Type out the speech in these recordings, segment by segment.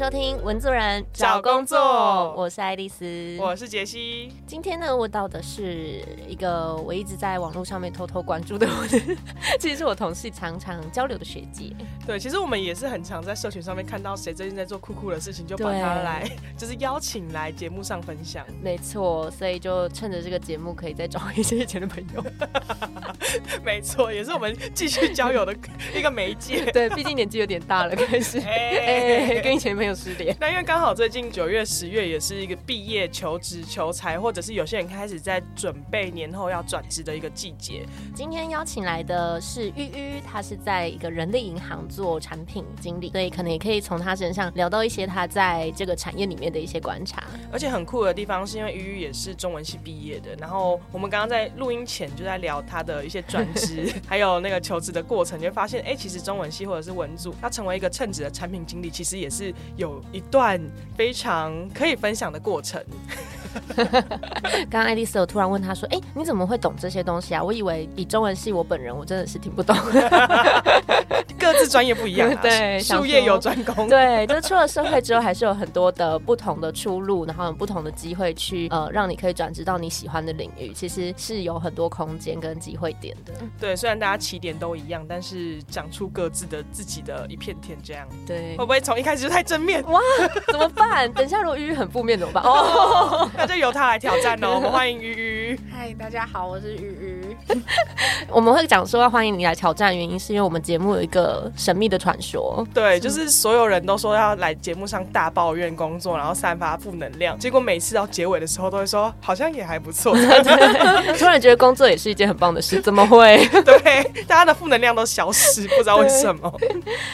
收听《文字人找工作我是爱丽丝。我是杰西。今天呢，我到的是一个我一直在网络上面偷偷关注的，我的 其实是我同事常常交流的学姐。对，其实我们也是很常在社群上面看到谁最近在做酷酷的事情，就把他来，就是邀请来节目上分享。没错，所以就趁着这个节目，可以再找一些以前的朋友。没错，也是我们继续交友的一个媒介。对，毕竟年纪有点大了，开始哎，跟以前。朋友失联。那因为刚好最近九月、十月也是一个毕业、求职、求财，或者是有些人开始在准备年后要转职的一个季节。今天邀请来的是玉玉，他是在一个人力银行做产品经理，所以可能也可以从他身上聊到一些他在这个产业里面的一些观察。而且很酷的地方是因为玉玉也是中文系毕业的，然后我们刚刚在录音前就在聊他的一些转职，还有那个求职的过程，就会发现，哎，其实中文系或者是文组，他成为一个称职的产品经理，其实也是。有一段非常可以分享的过程。刚刚爱丽丝突然问他说：“哎，你怎么会懂这些东西啊？我以为以中文系我本人我真的是听不懂。各自专业不一样，对，术业有专攻。对，就是出了社会之后，还是有很多的不同的出路，然后有不同的机会去呃，让你可以转职到你喜欢的领域。其实是有很多空间跟机会点的。对，虽然大家起点都一样，但是讲出各自的自己的一片天，这样对，会不会从一开始就太正面？哇，怎么办？等一下如果鱼鱼很负面怎么办？哦。那就由他来挑战喽！我们欢迎鱼鱼。嗨，大家好，我是鱼鱼。我们会讲说要欢迎你来挑战，原因是因为我们节目有一个神秘的传说。对，就是所有人都说要来节目上大抱怨工作，然后散发负能量。结果每次到结尾的时候，都会说好像也还不错。突然觉得工作也是一件很棒的事，怎么会？对，大家的负能量都消失，不知道为什么。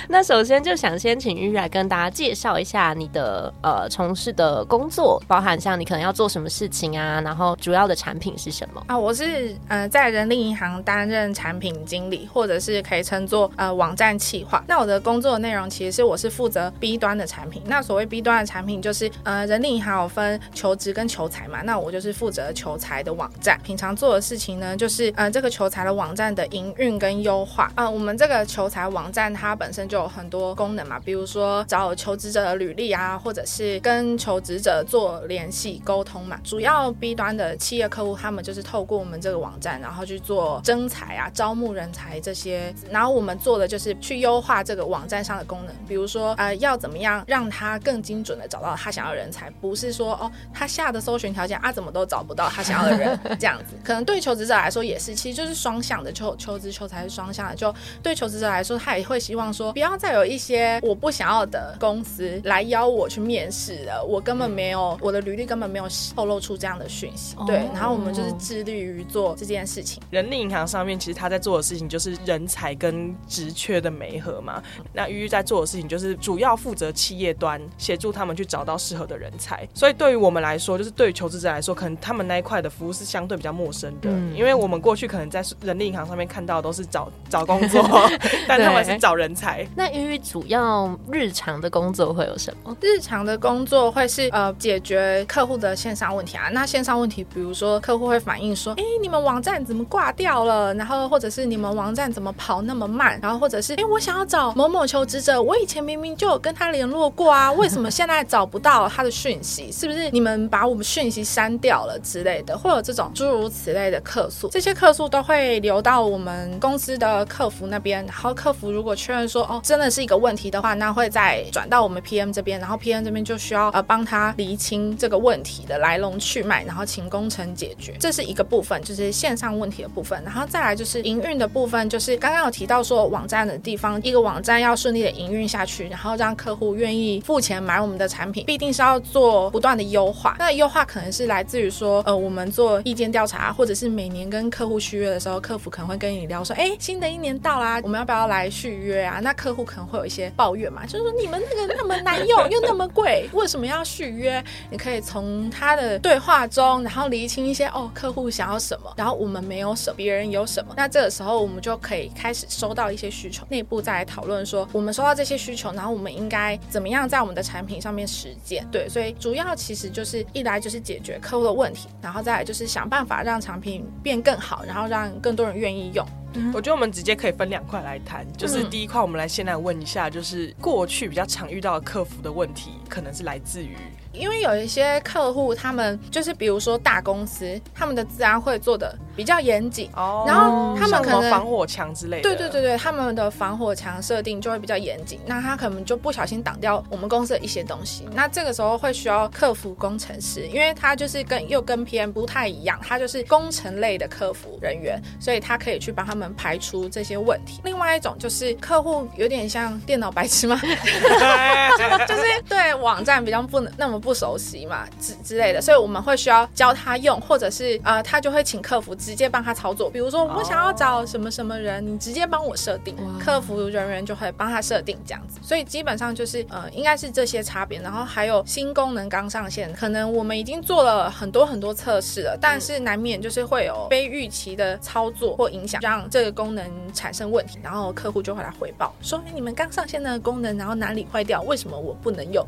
那首先就想先请玉来跟大家介绍一下你的呃从事的工作，包含像你可能要。做什么事情啊？然后主要的产品是什么啊？我是呃在人力银行担任产品经理，或者是可以称作呃网站企划。那我的工作内容其实是我是负责 B 端的产品。那所谓 B 端的产品就是呃人力银行有分求职跟求财嘛。那我就是负责求财的网站。平常做的事情呢，就是呃这个求财的网站的营运跟优化。啊，我们这个求财网站它本身就有很多功能嘛，比如说找求职者的履历啊，或者是跟求职者做联系沟。通嘛，主要 B 端的企业客户，他们就是透过我们这个网站，然后去做征才啊、招募人才这些。然后我们做的就是去优化这个网站上的功能，比如说呃，要怎么样让他更精准的找到他想要的人才，不是说哦，他下的搜寻条件啊，怎么都找不到他想要的人这样子。可能对求职者来说也是，其实就是双向的，求求职求才是双向的。就对求职者来说，他也会希望说，不要再有一些我不想要的公司来邀我去面试了，我根本没有我的履历根本没有。透露出这样的讯息，对，然后我们就是致力于做这件事情。人力银行上面其实他在做的事情就是人才跟职缺的媒合嘛。那鱼鱼在做的事情就是主要负责企业端，协助他们去找到适合的人才。所以对于我们来说，就是对于求职者来说，可能他们那一块的服务是相对比较陌生的，因为我们过去可能在人力银行上面看到都是找找工作，但他们是找人才。那鱼鱼主要日常的工作会有什么？日常的工作会是呃解决客户的线上问题啊，那线上问题，比如说客户会反映说，哎，你们网站怎么挂掉了？然后或者是你们网站怎么跑那么慢？然后或者是，哎，我想要找某某求职者，我以前明明就有跟他联络过啊，为什么现在找不到他的讯息？是不是你们把我们讯息删掉了之类的？会有这种诸如此类的客诉，这些客诉都会留到我们公司的客服那边。然后客服如果确认说，哦，真的是一个问题的话，那会再转到我们 PM 这边，然后 PM 这边就需要呃帮他厘清这个问题的。来龙去脉，然后请工程解决，这是一个部分，就是线上问题的部分。然后再来就是营运的部分，就是刚刚有提到说网站的地方，一个网站要顺利的营运下去，然后让客户愿意付钱买我们的产品，必定是要做不断的优化。那优化可能是来自于说，呃，我们做意见调查，或者是每年跟客户续约的时候，客服可能会跟你聊说，哎，新的一年到啦，我们要不要来续约啊？那客户可能会有一些抱怨嘛，就是说你们那个那么难用又那么贵，为什么要续约？你可以从他。的对话中，然后厘清一些哦，客户想要什么，然后我们没有什么，别人有什么。那这个时候我们就可以开始收到一些需求，内部再来讨论说，我们收到这些需求，然后我们应该怎么样在我们的产品上面实践。对，所以主要其实就是一来就是解决客户的问题，然后再来就是想办法让产品变更好，然后让更多人愿意用。我觉得我们直接可以分两块来谈，就是第一块，我们来先来问一下，就是过去比较常遇到的客服的问题，可能是来自于。因为有一些客户，他们就是比如说大公司，他们的治安会做的比较严谨，哦，然后他们可能防火墙之类的，对对对对，他们的防火墙设定就会比较严谨，那他可能就不小心挡掉我们公司的一些东西，那这个时候会需要客服工程师，因为他就是跟又跟 PM 不太一样，他就是工程类的客服人员，所以他可以去帮他们排除这些问题。另外一种就是客户有点像电脑白痴吗？就是对网站比较不能那么。不熟悉嘛之之类的，所以我们会需要教他用，或者是呃，他就会请客服直接帮他操作。比如说我想要找什么什么人，你直接帮我设定，客服人员就会帮他设定这样子。所以基本上就是呃，应该是这些差别。然后还有新功能刚上线，可能我们已经做了很多很多测试了，但是难免就是会有非预期的操作或影响，让这个功能产生问题，然后客户就会来回报说：“哎，你们刚上线的功能，然后哪里坏掉？为什么我不能用？”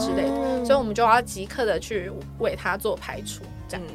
之类的。所以。我们我们就要即刻的去为它做排除，这样。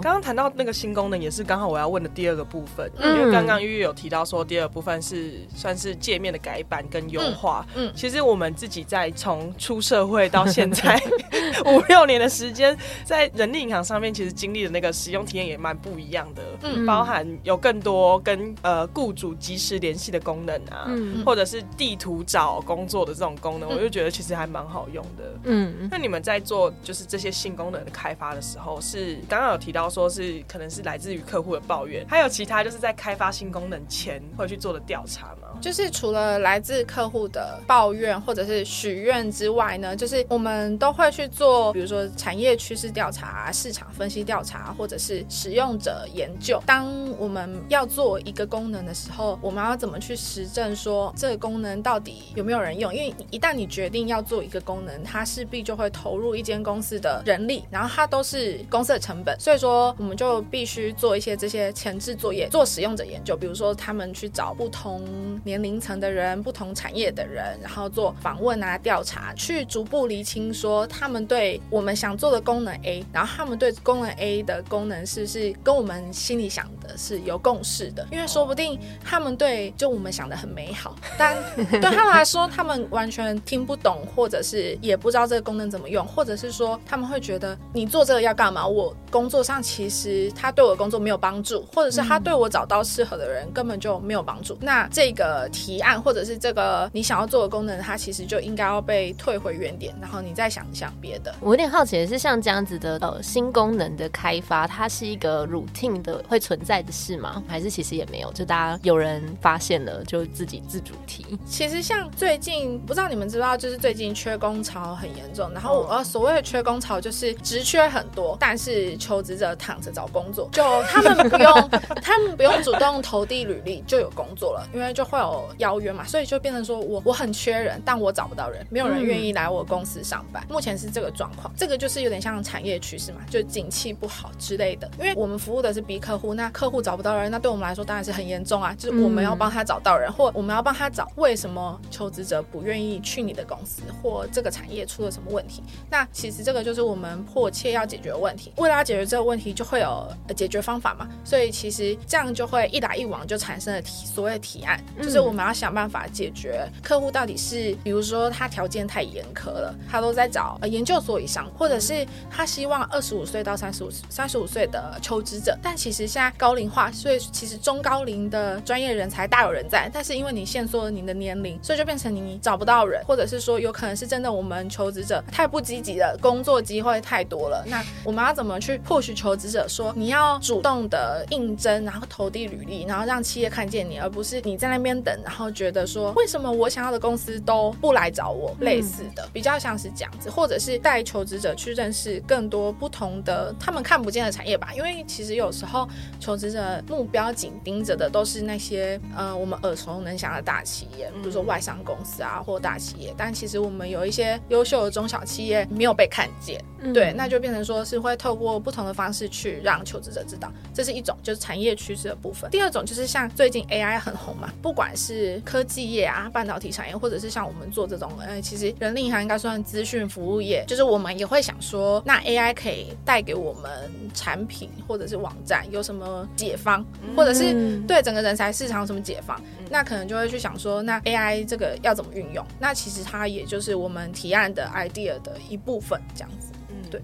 刚刚谈到那个新功能，也是刚好我要问的第二个部分，因为刚刚玉玉有提到说，第二部分是算是界面的改版跟优化。嗯，其实我们自己在从出社会到现在 五六年的时间，在人力银行上面，其实经历的那个使用体验也蛮不一样的。嗯，包含有更多跟呃雇主及时联系的功能啊，或者是地图找工作的这种功能，我就觉得其实还蛮好用的。嗯，那你们在做就是这些新功能的开发的时候，是刚刚有提到。说是可能是来自于客户的抱怨，还有其他就是在开发新功能前会去做的调查吗？就是除了来自客户的抱怨或者是许愿之外呢，就是我们都会去做，比如说产业趋势调查、市场分析调查，或者是使用者研究。当我们要做一个功能的时候，我们要怎么去实证说这个功能到底有没有人用？因为一旦你决定要做一个功能，它势必就会投入一间公司的人力，然后它都是公司的成本，所以说。我们就必须做一些这些前置作业，做使用者研究，比如说他们去找不同年龄层的人、不同产业的人，然后做访问啊、调查，去逐步厘清说他们对我们想做的功能 A，然后他们对功能 A 的功能是不是跟我们心里想的是有共识的？因为说不定他们对就我们想的很美好，但对他们来说，他们完全听不懂，或者是也不知道这个功能怎么用，或者是说他们会觉得你做这个要干嘛？我工作上。其实他对我的工作没有帮助，或者是他对我找到适合的人根本就没有帮助。那这个提案或者是这个你想要做的功能，它其实就应该要被退回原点，然后你再想一想别的。我有点好奇的是，像这样子的呃新功能的开发，它是一个 routine 的会存在的事吗？还是其实也没有？就大家有人发现了就自己自主提？其实像最近不知道你们知道，就是最近缺工潮很严重，然后呃所谓的缺工潮就是职缺很多，但是求职者。躺着找工作，就他们不用，他们不用主动投递履历就有工作了，因为就会有邀约嘛，所以就变成说我我很缺人，但我找不到人，没有人愿意来我公司上班。目前是这个状况，这个就是有点像产业趋势嘛，就景气不好之类的。因为我们服务的是 B 客户，那客户找不到人，那对我们来说当然是很严重啊，就是我们要帮他找到人，或我们要帮他找为什么求职者不愿意去你的公司，或这个产业出了什么问题。那其实这个就是我们迫切要解决的问题。为了要解决这个问题。就会有解决方法嘛，所以其实这样就会一来一往就产生了提所谓的提案，就是我们要想办法解决客户到底是，比如说他条件太严苛了，他都在找研究所以上，或者是他希望二十五岁到三十五三十五岁的求职者，但其实现在高龄化，所以其实中高龄的专业人才大有人在，但是因为你限缩了你的年龄，所以就变成你找不到人，或者是说有可能是真的我们求职者太不积极了，工作机会太多了，那我们要怎么去迫使求职？者说你要主动的应征，然后投递履历，然后让企业看见你，而不是你在那边等，然后觉得说为什么我想要的公司都不来找我？类似的，比较像是这样子，或者是带求职者去认识更多不同的他们看不见的产业吧。因为其实有时候求职者目标紧盯着的都是那些呃我们耳熟能详的大企业，比如说外商公司啊或大企业，但其实我们有一些优秀的中小企业没有被看见，对，那就变成说是会透过不同的方式。去让求职者知道，这是一种就是产业趋势的部分。第二种就是像最近 AI 很红嘛，不管是科技业啊、半导体产业，或者是像我们做这种，呃，其实人力银行应该算资讯服务业，就是我们也会想说，那 AI 可以带给我们产品或者是网站有什么解方，或者是对整个人才市场有什么解放，那可能就会去想说，那 AI 这个要怎么运用？那其实它也就是我们提案的 idea 的一部分，这样子。对。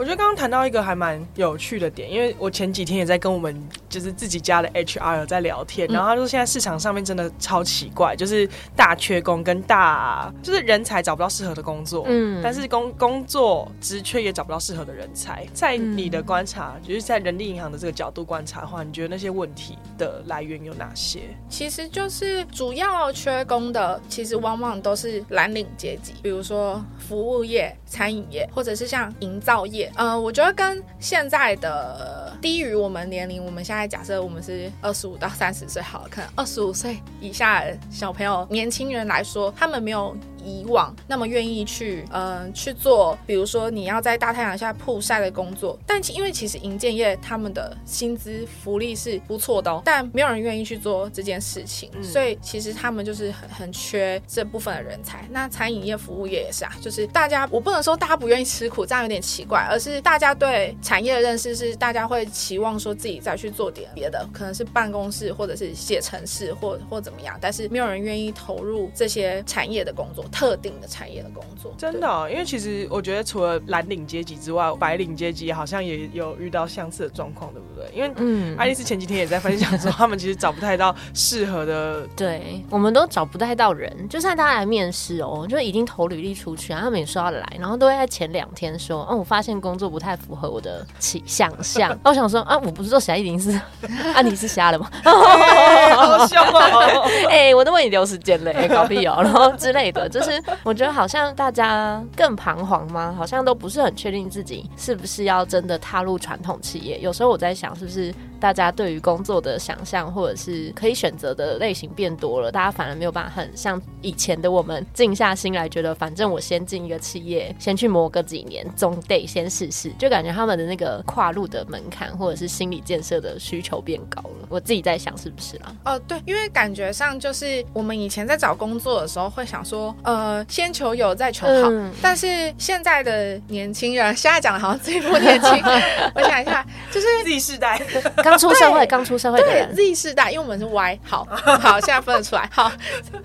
我觉得刚刚谈到一个还蛮有趣的点，因为我前几天也在跟我们就是自己家的 HR 在聊天，然后他说现在市场上面真的超奇怪，就是大缺工跟大就是人才找不到适合的工作，嗯，但是工工作职缺也找不到适合的人才。在你的观察，就是在人力银行的这个角度观察的话，你觉得那些问题的来源有哪些？其实就是主要缺工的，其实往往都是蓝领阶级，比如说服务业、餐饮业，或者是像营造业。嗯，我觉得跟现在的低于我们年龄，我们现在假设我们是二十五到三十岁，好，可能二十五岁以下的小朋友、年轻人来说，他们没有。以往那么愿意去，嗯，去做，比如说你要在大太阳下曝晒的工作，但因为其实银建业他们的薪资福利是不错的，哦但没有人愿意去做这件事情，所以其实他们就是很很缺这部分的人才。那餐饮业、服务业也是啊，就是大家我不能说大家不愿意吃苦，这样有点奇怪，而是大家对产业的认识是大家会期望说自己再去做点别的，可能是办公室或者是写程式或或怎么样，但是没有人愿意投入这些产业的工作。特定的产业的工作，真的，因为其实我觉得除了蓝领阶级之外，白领阶级好像也有遇到相似的状况，对不对？因为嗯，爱丽丝前几天也在分享说，他们其实找不太到适合的，对，我们都找不太到人，就算他来面试哦，就已经投履历出去，他们也说要来，然后都会在前两天说，哦，我发现工作不太符合我的起想象，我想说啊，我不是说霞一定是 啊，你是瞎了吗？好笑哦，哎，我都为你留时间嘞，搞屁哦，然后之类的，就。就是我觉得好像大家更彷徨吗？好像都不是很确定自己是不是要真的踏入传统企业。有时候我在想，是不是大家对于工作的想象，或者是可以选择的类型变多了，大家反而没有办法很像以前的我们静下心来，觉得反正我先进一个企业，先去磨个几年，总得先试试。就感觉他们的那个跨入的门槛，或者是心理建设的需求变高了。我自己在想，是不是啊？哦，对，因为感觉上就是我们以前在找工作的时候，会想说。呃，先求有，再求好。但是现在的年轻人，现在讲的好像自己不年轻。我想一下，就是 Z 世代，刚出社会，刚出社会的人。Z 世代，因为我们是 Y，好 好，现在分得出来。好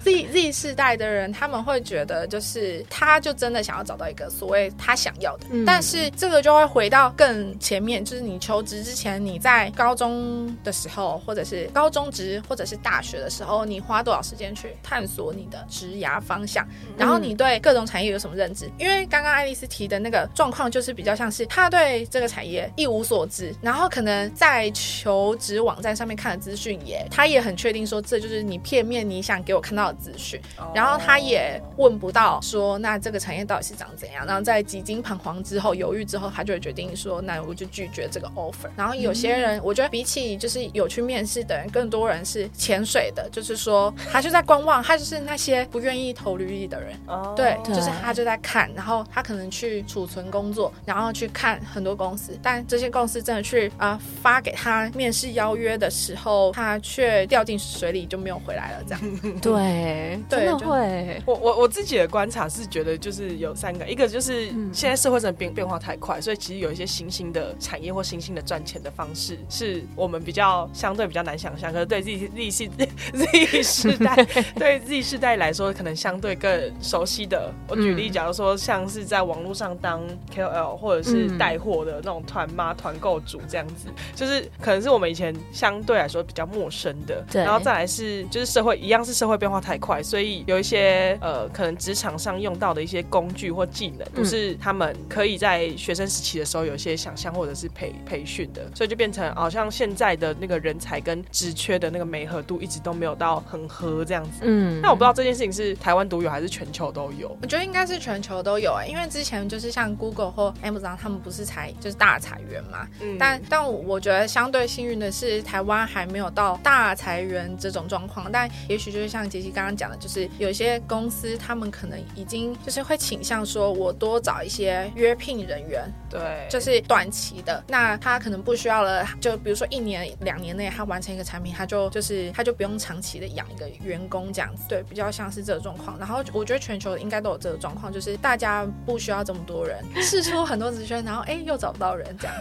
，Z Z 世代的人，他们会觉得，就是他就真的想要找到一个所谓他想要的。但是这个就会回到更前面，就是你求职之前，你在高中的时候，或者是高中职，或者是大学的时候，你花多少时间去探索你的职涯方向？然后你对各种产业有什么认知？因为刚刚爱丽丝提的那个状况，就是比较像是他对这个产业一无所知，然后可能在求职网站上面看的资讯也，他也很确定说这就是你片面你想给我看到的资讯，然后他也问不到说那这个产业到底是长怎样，然后在几经彷徨之后犹豫之后，他就会决定说那我就拒绝这个 offer。然后有些人，我觉得比起就是有去面试的人，更多人是潜水的，就是说他就在观望，他就是那些不愿意投履历。的人，对，就是他就在看，然后他可能去储存工作，然后去看很多公司，但这些公司真的去啊发给他面试邀约的时候，他却掉进水里就没有回来了，这样。对，真的会。我我我自己的观察是觉得，就是有三个，一个就是现在社会真的变变化太快，所以其实有一些新兴的产业或新兴的赚钱的方式，是我们比较相对比较难想象。可是对 Z Z 世 Z 世代 对 Z 世代来说，可能相对更。熟悉的，我举例，假如说像是在网络上当 KOL 或者是带货的那种团妈、团购主这样子，就是可能是我们以前相对来说比较陌生的。对，然后再来是就是社会一样是社会变化太快，所以有一些呃可能职场上用到的一些工具或技能，不是他们可以在学生时期的时候有一些想象或者是培培训的，所以就变成好像现在的那个人才跟职缺的那个媒合度一直都没有到很合这样子。嗯，那我不知道这件事情是台湾独有还是。全球都有，我觉得应该是全球都有哎，因为之前就是像 Google 或 Amazon，他们不是裁就是大裁员嘛。嗯。但但我觉得相对幸运的是，台湾还没有到大裁员这种状况。但也许就是像杰西刚刚讲的，就是有些些公司他们可能已经就是会倾向说，我多找一些约聘人员，对，就是短期的，那他可能不需要了，就比如说一年两年内他完成一个产品，他就就是他就不用长期的养一个员工这样子，对，比较像是这个状况。然后我觉得全球应该都有这个状况，就是大家不需要这么多人，试出很多职缺，然后哎又找不到人这样。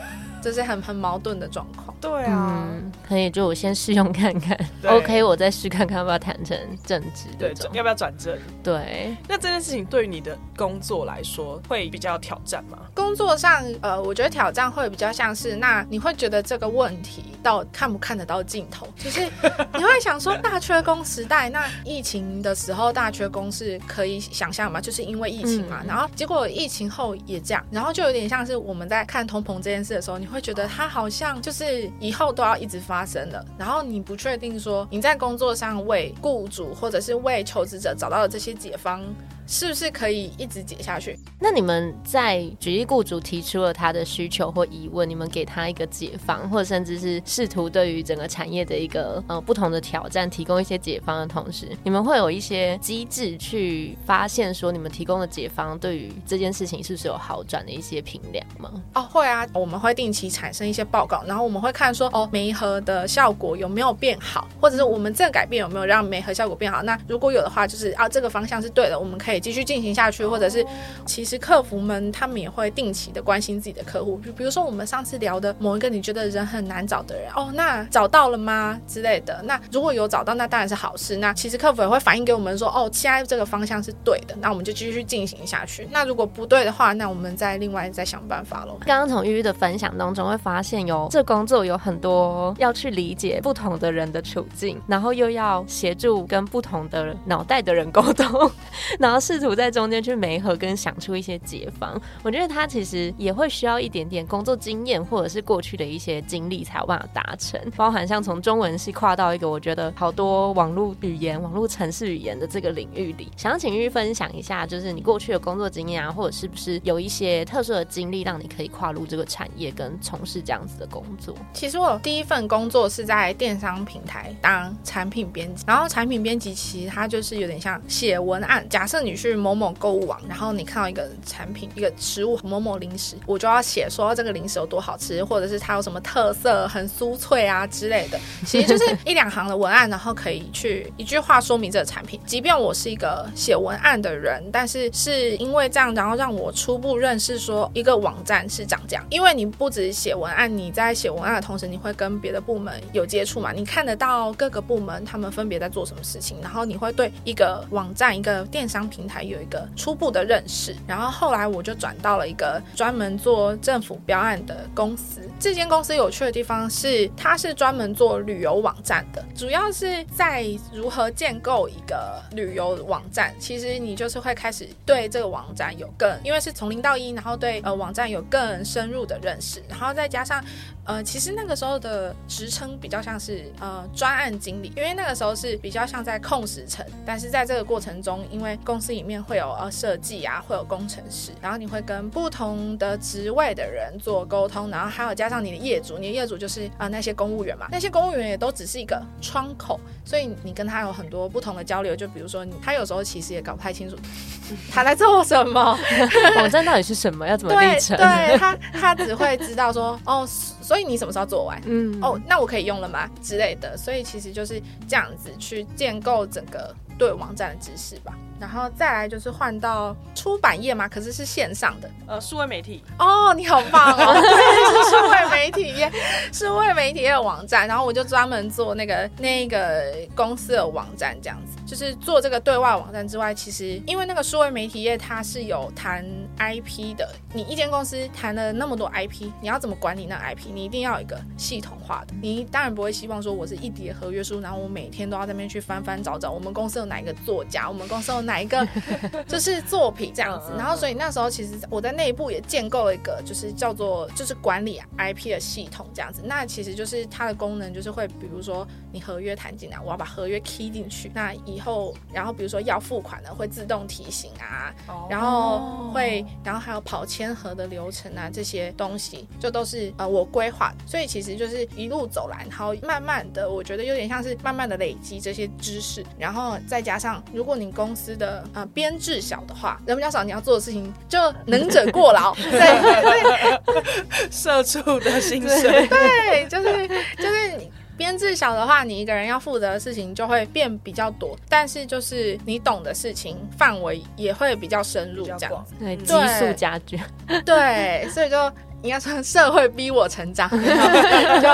这是很很矛盾的状况。对啊，可以就我先试用看看，OK，我再试看看要不要谈成正职，对，要不要转正？对。那这件事情对于你的工作来说会比较挑战吗？工作上，呃，我觉得挑战会比较像是，那你会觉得这个问题到看不看得到尽头？就是 你会想说，大缺工时代，那疫情的时候大缺工是可以想象吗？就是因为疫情嘛，然后结果疫情后也这样，然后就有点像是我们在看通膨这件事的时候，你会。会觉得它好像就是以后都要一直发生的，然后你不确定说你在工作上为雇主或者是为求职者找到了这些解方。是不是可以一直解下去？那你们在举例雇主提出了他的需求或疑问，你们给他一个解方，或者甚至是试图对于整个产业的一个呃不同的挑战提供一些解方的同时，你们会有一些机制去发现说你们提供的解方对于这件事情是不是有好转的一些评量吗？哦，会啊，我们会定期产生一些报告，然后我们会看说哦梅核的效果有没有变好，或者是我们这个改变有没有让梅核效果变好？那如果有的话，就是啊这个方向是对的，我们可以。继续进行下去，或者是其实客服们他们也会定期的关心自己的客户，就比如说我们上次聊的某一个你觉得人很难找的人，哦，那找到了吗之类的？那如果有找到，那当然是好事。那其实客服也会反映给我们说，哦，现在这个方向是对的，那我们就继续进行下去。那如果不对的话，那我们再另外再想办法喽。刚刚从玉玉的分享当中会发现，有这工作有很多要去理解不同的人的处境，然后又要协助跟不同的脑袋的人沟通，然后。试图在中间去媒合跟想出一些解方，我觉得他其实也会需要一点点工作经验或者是过去的一些经历才有办法达成。包含像从中文系跨到一个我觉得好多网络语言、网络城市语言的这个领域里，想要请玉分享一下，就是你过去的工作经验啊，或者是不是有一些特殊的经历，让你可以跨入这个产业跟从事这样子的工作？其实我第一份工作是在电商平台当产品编辑，然后产品编辑其实它就是有点像写文案，假设你。去某某购物网，然后你看到一个产品、一个食物，某某零食，我就要写说这个零食有多好吃，或者是它有什么特色，很酥脆啊之类的。其实就是一两行的文案，然后可以去一句话说明这个产品。即便我是一个写文案的人，但是是因为这样，然后让我初步认识说一个网站是长这样。因为你不止写文案，你在写文案的同时，你会跟别的部门有接触嘛？你看得到各个部门他们分别在做什么事情，然后你会对一个网站、一个电商平台有一个初步的认识，然后后来我就转到了一个专门做政府标案的公司。这间公司有趣的地方是，它是专门做旅游网站的，主要是在如何建构一个旅游网站。其实你就是会开始对这个网站有更，因为是从零到一，然后对呃网站有更深入的认识，然后再加上。呃，其实那个时候的职称比较像是呃专案经理，因为那个时候是比较像在控时程，但是在这个过程中，因为公司里面会有呃设计啊，会有工程师，然后你会跟不同的职位的人做沟通，然后还有加上你的业主，你的业主就是啊那些公务员嘛，那些公务员也都只是一个窗口，所以你跟他有很多不同的交流，就比如说你他有时候其实也搞不太清楚 他在做什么，网站到底是什么，要怎么立成，对他他只会知道说哦。所以你什么时候做完？嗯，哦，那我可以用了吗？之类的。所以其实就是这样子去建构整个对网站的知识吧。然后再来就是换到出版业嘛，可是是线上的，呃，数位媒体。哦，你好棒哦！对，是数位媒体业，数位媒体业的网站。然后我就专门做那个那个公司的网站，这样子。就是做这个对外网站之外，其实因为那个数位媒体业它是有谈 IP 的，你一间公司谈了那么多 IP，你要怎么管理那 IP？你一定要有一个系统化的。你当然不会希望说我是一叠合约书，然后我每天都要在那边去翻翻找找，我们公司有哪一个作家，我们公司有哪一个 就是作品这样子。然后所以那时候其实我在内部也建构了一个就是叫做就是管理 IP 的系统这样子。那其实就是它的功能就是会比如说你合约谈进来，我要把合约 key 进去，那以以后，然后比如说要付款了，会自动提醒啊，然后会，然后还有跑签合的流程啊，这些东西就都是呃我规划，所以其实就是一路走来，然后慢慢的，我觉得有点像是慢慢的累积这些知识，然后再再加上如果你公司的呃编制小的话，人比较少，你要做的事情就能者过劳。对社畜的薪水，对，就是就是你。编制小的话，你一个人要负责的事情就会变比较多，但是就是你懂的事情范围也会比较深入，这样子。对，嗯激素加剧。对，所以就应该说社会逼我成长，就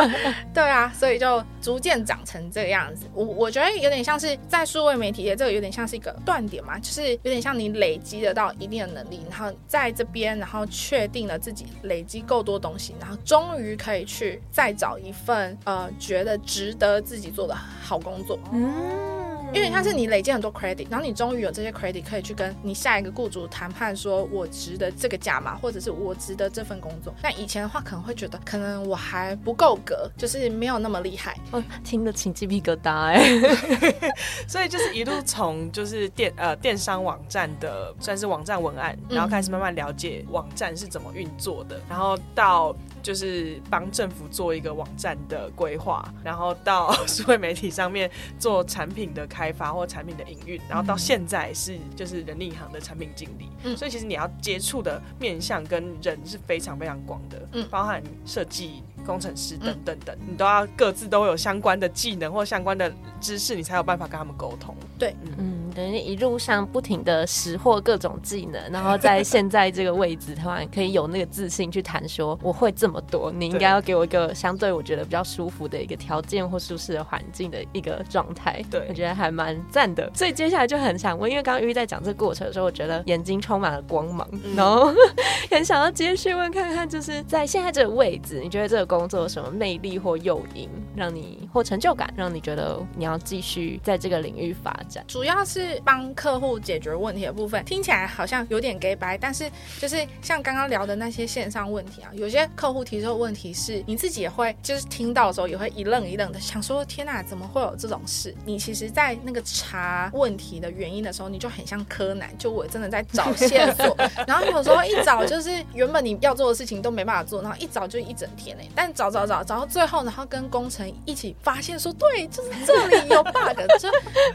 对啊，所以就逐渐长成这个样子。我我觉得有点像是在数位媒体业，这个有点像是一个断点嘛，就是有点像你累积得到一定的能力，然后在这边，然后确定了自己累积够多东西，然后终于可以去再找一份呃觉得值得自己做的好工作。嗯因为像是你累积很多 credit，然后你终于有这些 credit 可以去跟你下一个雇主谈判，说我值得这个价码，或者是我值得这份工作。那以前的话可能会觉得，可能我还不够格，就是没有那么厉害。哦，听得起鸡皮疙瘩哎。所以就是一路从就是电呃电商网站的算是网站文案，然后开始慢慢了解网站是怎么运作的，然后到就是帮政府做一个网站的规划，然后到 社会媒体上面做产品的开发或产品的营运，然后到现在是就是人力银行的产品经理。嗯所以其实你要接触的面向跟人是非常非常广的，嗯包含设计。工程师等等等，你都要各自都有相关的技能或相关的知识，你才有办法跟他们沟通。对嗯，等于一路上不停的识获各种技能，然后在 现在这个位置，突然可以有那个自信去谈说我会这么多，你应该要给我一个相对我觉得比较舒服的一个条件或舒适的环境的一个状态。对我觉得还蛮赞的。所以接下来就很想问，因为刚刚玉在讲这个过程的时候，我觉得眼睛充满了光芒，嗯然后 很想要接续问看看，就是在现在这个位置，你觉得这个工作有什么魅力或诱因，让你或成就感，让你觉得你要继续在这个领域发展？主要是帮客户解决问题的部分，听起来好像有点 gay 白，但是就是像刚刚聊的那些线上问题啊，有些客户提出的问题是你自己也会就是听到的时候也会一愣一愣的，想说天哪，怎么会有这种事？你其实，在那个查问题的原因的时候，你就很像柯南，就我真的在找线索，然后有时候一找就是原本你要做的事情都没办法做，然后一找就一整天嘞，但找找找找到最后，然后跟工程一起发现说，对，就是这里有 bug，就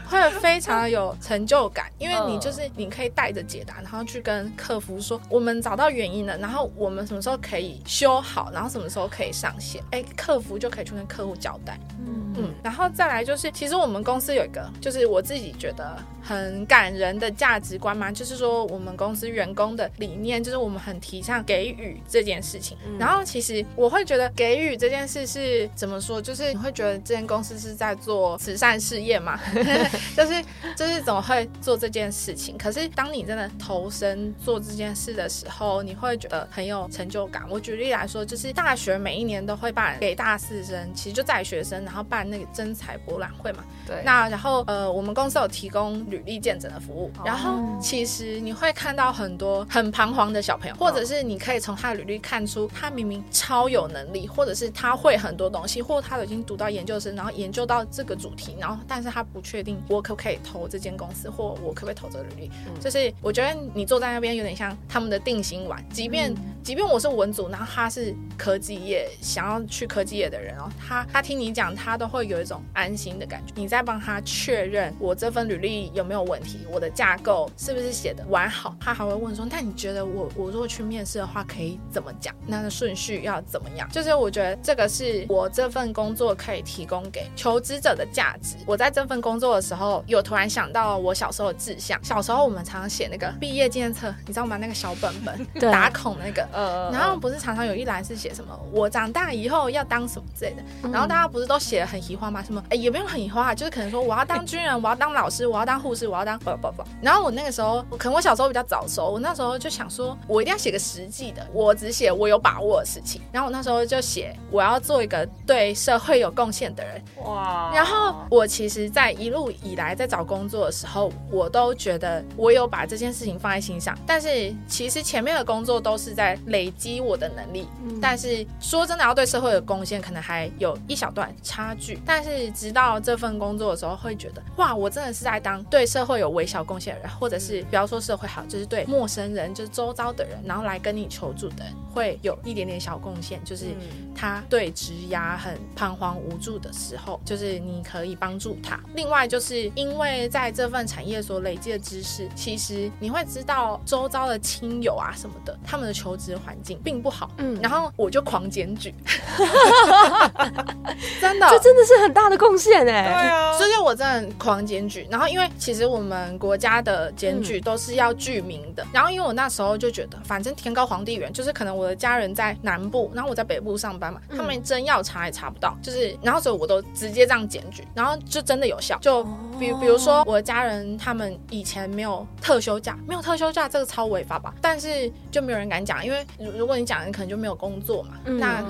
会非常的有成就感，因为你就是你可以带着解答，然后去跟客服说，我们找到原因了，然后我们什么时候可以修好，然后什么时候可以上线，哎，客服就可以去跟客户交代。嗯。嗯，然后再来就是，其实我们公司有一个，就是我自己觉得很感人的价值观嘛，就是说我们公司员工的理念，就是我们很提倡给予这件事情。然后其实我会觉得给予这件事是怎么说，就是你会觉得这间公司是在做慈善事业嘛，就是就是怎么会做这件事情？可是当你真的投身做这件事的时候，你会觉得很有成就感。我举例来说，就是大学每一年都会办给大四生，其实就在学生，然后办那个征才博览会嘛。对那然后呃，我们公司有提供履历见证的服务，然后其实你会看到很多很彷徨的小朋友，或者是你可以从他的履历看出他明明超有能力，或者是他会很多东西，或他已经读到研究生，然后研究到这个主题，然后但是他不确定我可不可以投这间公司，或我可不可以投这个履历。就是我觉得你坐在那边有点像他们的定心丸，即便、即便我是文组，然后他是科技业想要去科技业的人哦，他他听你讲，他都会有一种安心的感觉。你在帮他确认我这份履历有没有问题，我的架构是不是写的完好，他还会问说，那你觉得我我如果去面试的话，可以怎么讲？那个顺序要怎么样？就是我觉得这个是我这份工作可以提供给求职者的价值。我在这份工作的时候，有突然想到我小时候的志向。小时候我们常常写那个毕业纪念册，你知道吗？那个小本本 对打孔那个，呃然后不是常常有一栏是写什么我长大以后要当什么之类的，然后大家不是都写的很移花吗？什么哎也不用很移花，就是可能说我要当军人，我要当老师，我要当护士，我要当不不不。然后我那个时候，可能我小时候比较早熟，我那时候就想说，我一定要写个实际的，我只写我有把握的事情。然后我那时候就写我要做一个对社会有贡献的人，哇然后我其实，在一路以来在找工作的时候，我都觉得我有把这件事情放在心上。但是其实前面的工作都是在累积我的能力，但是说真的，要对社会有贡献，可能还有一小段差距。但是直到这份工作的时候，会觉得哇，我真的是在当对社会有微小贡献的人，或者是不要说社会好，就是对陌生人，就是周遭的人，然后来跟你求助的人，会有一点点小贡献，就是他对职涯很彷徨无助的时候，就是你可以帮助他。另外，就是因为在这份产业所累积的知识，其实你会知道周遭的亲友啊什么的，他们的求职环境并不好。嗯，然后我就狂检举，真的，这真的是很大的贡献哎。对啊，所以我真的狂检举。然后，因为其实我们国家的检举都是要具名的。然后，因为我那时候就觉得，反正天高皇帝远，就是可能我的家人在南部，然后我在北部上班嘛，他们真要查也查不到。就是，然后所以我都直接这样检举，然后就真的有效。就比比如说，我的家人他们以前没有特休假，没有特休假，这个超违法吧？但是就没有人敢讲，因为如果你讲，你可能就没有工作嘛。那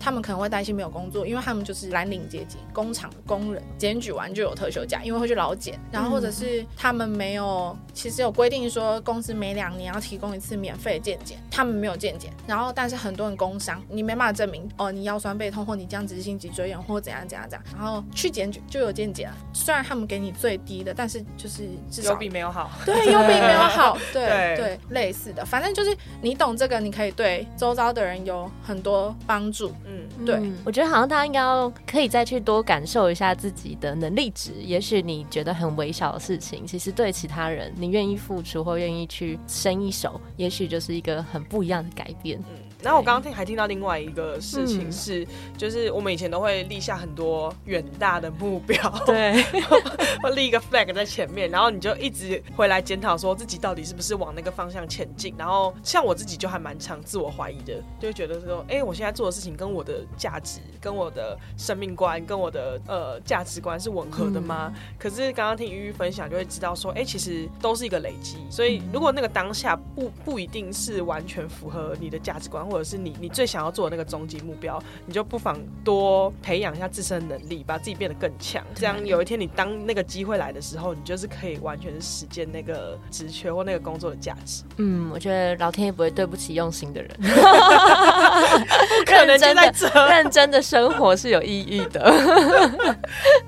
他们可能会担心没有工作，因为他们就是蓝领阶级，工厂工人，检举完就有特休假，因为会去劳检。然后或者是他们没有，其实有规定说公司每两年要提供一次免费健检，他们没有健检。然后但是很多人工伤，你没办法证明哦，你腰酸背痛或你僵直性脊椎炎或怎样怎样怎样，然后去检举就有健检。虽然他们给你最低的，但是就是至少有比没有好。对，有比没有好。对 对，类似的，反正就是你懂这个，你可以对周遭的人有很多帮助。嗯，对，我觉得好像大家应该要可以再去多感受一下自己的能力值。也许你觉得很微小的事情，其实对其他人，你愿意付出或愿意去伸一手，也许就是一个很不一样的改变。然后我刚刚听还听到另外一个事情是，就是我们以前都会立下很多远大的目标，对，会立一个 flag 在前面，然后你就一直回来检讨说自己到底是不是往那个方向前进。然后像我自己就还蛮常自我怀疑的，就觉得说，哎，我现在做的事情跟我的价值、跟我的生命观、跟我的呃价值观是吻合的吗？可是刚刚听鱼鱼分享就会知道说，哎，其实都是一个累积。所以如果那个当下不不一定是完全符合你的价值观。或者是你你最想要做的那个终极目标，你就不妨多培养一下自身能力，把自己变得更强。这样有一天你当那个机会来的时候，你就是可以完全实践那个职缺或那个工作的价值。嗯，我觉得老天也不会对不起用心的人。不可能真的认真的生活是有意义的。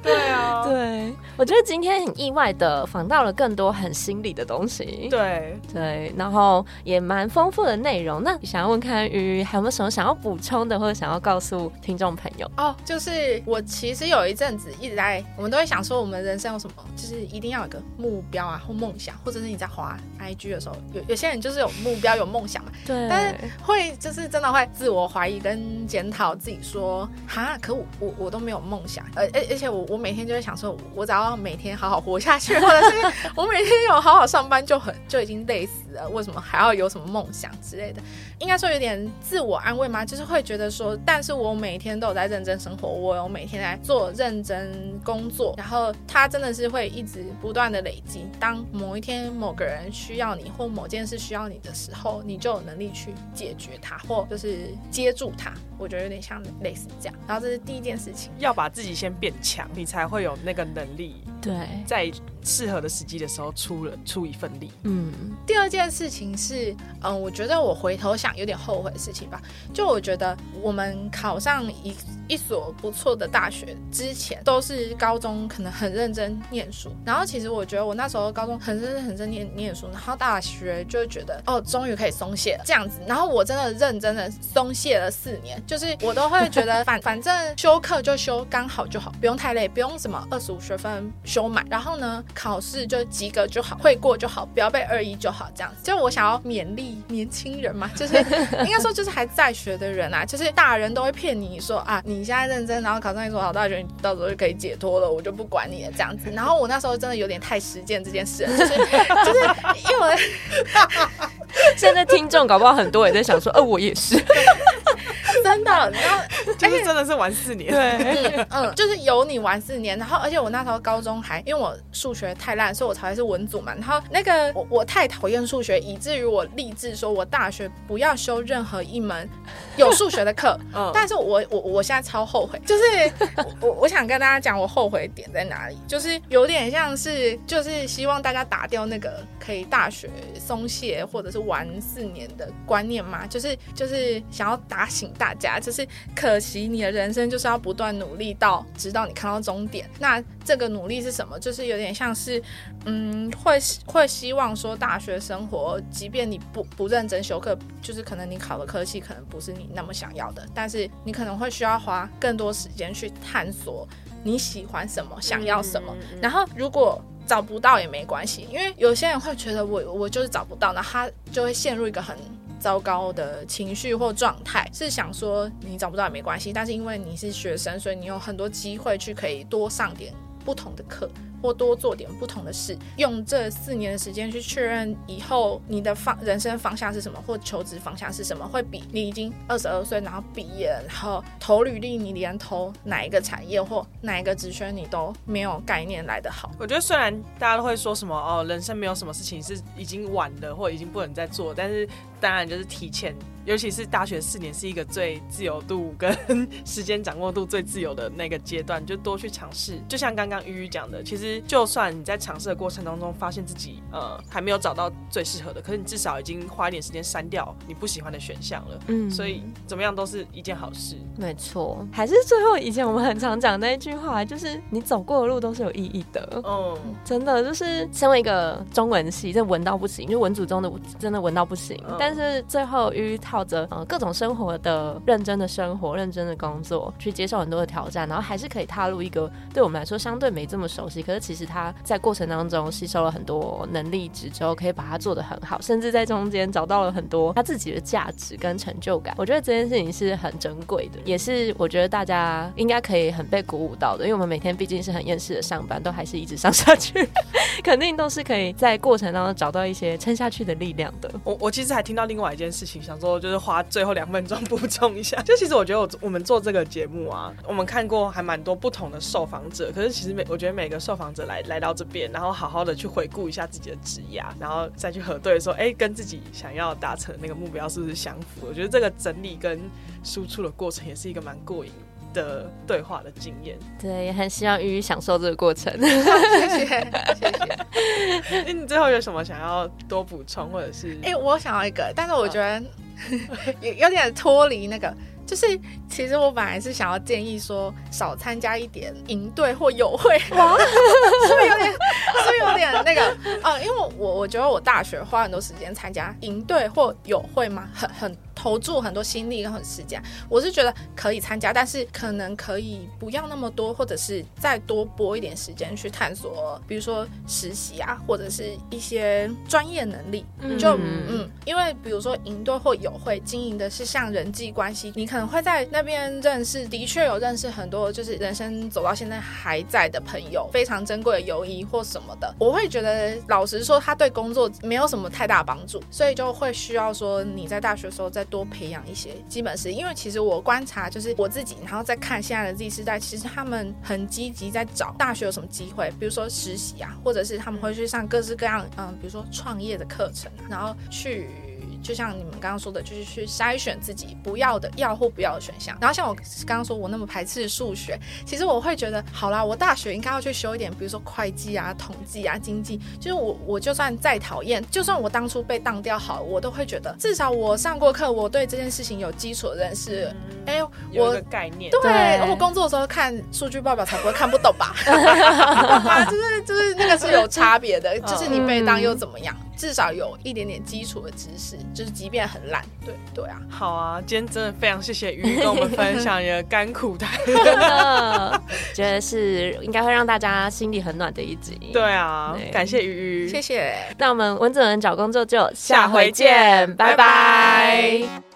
对啊，对，我觉得今天很意外的访到了更多很心理的东西。对对，然后也蛮丰富的内容。那想要问看。于还有没有什么想要补充的，或者想要告诉听众朋友？哦，就是我其实有一阵子一直在，我们都会想说，我们人生有什么，就是一定要有个目标啊，或梦想，或者是你在滑 IG 的时候，有有些人就是有目标、有梦想嘛，对，但是会就是真的会自我怀疑跟检讨自己，说哈，可我我我都没有梦想，而而而且我我每天就会想说，我只要要每天好好活下去，或者是我每天有好好上班就很就已经累死了，为什么还要有什么梦想之类的？应该说有点。自我安慰吗？就是会觉得说，但是我每天都有在认真生活，我有每天在做认真工作，然后它真的是会一直不断的累积。当某一天某个人需要你，或某件事需要你的时候，你就有能力去解决它，或就是接住它。我觉得有点像类似这样。然后这是第一件事情，要把自己先变强，你才会有那个能力。力。对，在适合的时机的时候出了出一份力。嗯，第二件事情是，嗯，我觉得我回头想有点后悔的事情吧。就我觉得我们考上一一所不错的大学之前，都是高中可能很认真念书。然后其实我觉得我那时候高中很认真很认真念念书，然后大学就觉得哦，终于可以松懈了这样子。然后我真的认真的松懈了四年，就是我都会觉得反反正修课就修刚好就好，不用太累，不用什么二十五学分。修满，然后呢，考试就及格就好，会过就好，不要被二一就好，这样子。就我想要勉励年轻人嘛，就是 应该说就是还在学的人啊，就是大人都会骗你说啊，你现在认真，然后考上一所好大学，你到时候就可以解脱了，我就不管你了这样子。然后我那时候真的有点太实践这件事，就是 就是因为 现在听众搞不好很多也在想说，呃，我也是。真的，然后 就是真的是玩四年，对，嗯，就是有你玩四年，然后而且我那时候高中还因为我数学太烂，所以我才是文组嘛。然后那个我我太讨厌数学，以至于我立志说我大学不要修任何一门有数学的课。嗯，但是我我我现在超后悔，就是我我想跟大家讲我后悔点在哪里，就是有点像是就是希望大家打掉那个可以大学松懈或者是玩四年的观念嘛，就是就是想要打醒大。家就是可惜你的人生就是要不断努力到直到你看到终点。那这个努力是什么？就是有点像是，嗯，会会希望说大学生活，即便你不不认真修课，就是可能你考的科系可能不是你那么想要的，但是你可能会需要花更多时间去探索你喜欢什么，想要什么。然后如果找不到也没关系，因为有些人会觉得我我就是找不到，那他就会陷入一个很糟糕的情绪或状态，是想说你找不到也没关系，但是因为你是学生，所以你有很多机会去可以多上点不同的课。或多做点不同的事，用这四年的时间去确认以后你的方人生方向是什么，或求职方向是什么，会比你已经二十二岁然后毕业，然后投履历，你连投哪一个产业或哪一个职缺你都没有概念来得好。我觉得虽然大家都会说什么哦，人生没有什么事情是已经晚了或已经不能再做，但是当然就是提前，尤其是大学四年是一个最自由度跟时间掌握度最自由的那个阶段，就多去尝试。就像刚刚鱼鱼讲的，其实。就算你在尝试的过程当中发现自己呃还没有找到最适合的，可是你至少已经花一点时间删掉你不喜欢的选项了。嗯，所以怎么样都是一件好事。没错，还是最后以前我们很常讲那一句话，就是你走过的路都是有意义的。嗯，真的就是身为一个中文系，这文到不行，就文组中的真的文到不行。但是最后于靠着呃各种生活的认真的生活、认真的工作，去接受很多的挑战，然后还是可以踏入一个对我们来说相对没这么熟悉，可是其实。他在过程当中吸收了很多能力值之后，可以把它做得很好，甚至在中间找到了很多他自己的价值跟成就感。我觉得这件事情是很珍贵的，也是我觉得大家应该可以很被鼓舞到的。因为我们每天毕竟是很厌世的上班，都还是一直上下去，肯定都是可以在过程当中找到一些撑下去的力量的。我我其实还听到另外一件事情，想说就是花最后两分钟补充一下。就其实我觉得我我们做这个节目啊，我们看过还蛮多不同的受访者，可是其实每我觉得每个受访者来。来到这边，然后好好的去回顾一下自己的职业，然后再去核对说，哎，跟自己想要达成的那个目标是不是相符？我觉得这个整理跟输出的过程也是一个蛮过瘾的对话的经验。对，也很希望鱼鱼享受这个过程。谢谢，谢谢。你最后有什么想要多补充，或者是？哎，我想要一个，但是我觉得 有有点脱离那个。就是，其实我本来是想要建议说，少参加一点营队或友会，哇，是不是有点，是不是有点那个？啊，因为我我觉得我大学花很多时间参加营队或友会嘛，很很。投注很多心力跟很时间，我是觉得可以参加，但是可能可以不要那么多，或者是再多拨一点时间去探索，比如说实习啊，或者是一些专业能力。就嗯，因为比如说营队或友会经营的是像人际关系，你可能会在那边认识，的确有认识很多，就是人生走到现在还在的朋友，非常珍贵的友谊或什么的。我会觉得，老实说，他对工作没有什么太大帮助，所以就会需要说你在大学时候在。多培养一些基本事，因为其实我观察就是我自己，然后再看现在的 Z 世代，其实他们很积极在找大学有什么机会，比如说实习啊，或者是他们会去上各式各样，嗯，比如说创业的课程，然后去。就像你们刚刚说的，就是去筛选自己不要的、要或不要的选项。然后像我刚刚说，我那么排斥数学，其实我会觉得，好啦，我大学应该要去修一点，比如说会计啊、统计啊、经济。就是我，我就算再讨厌，就算我当初被当掉好，我都会觉得，至少我上过课，我对这件事情有基础的认识。哎，有个概念。对，我工作的时候看数据报表才不会看不懂吧？就是就是那个是有差别的，就是你被当又怎么样？至少有一点点基础的知识，就是即便很懒，对对啊。好啊，今天真的非常谢谢鱼跟我们 分享你的甘苦谈，觉得是应该会让大家心里很暖的一集。对啊，感谢鱼鱼，谢谢。那我们文子文找工作就下回见，拜拜。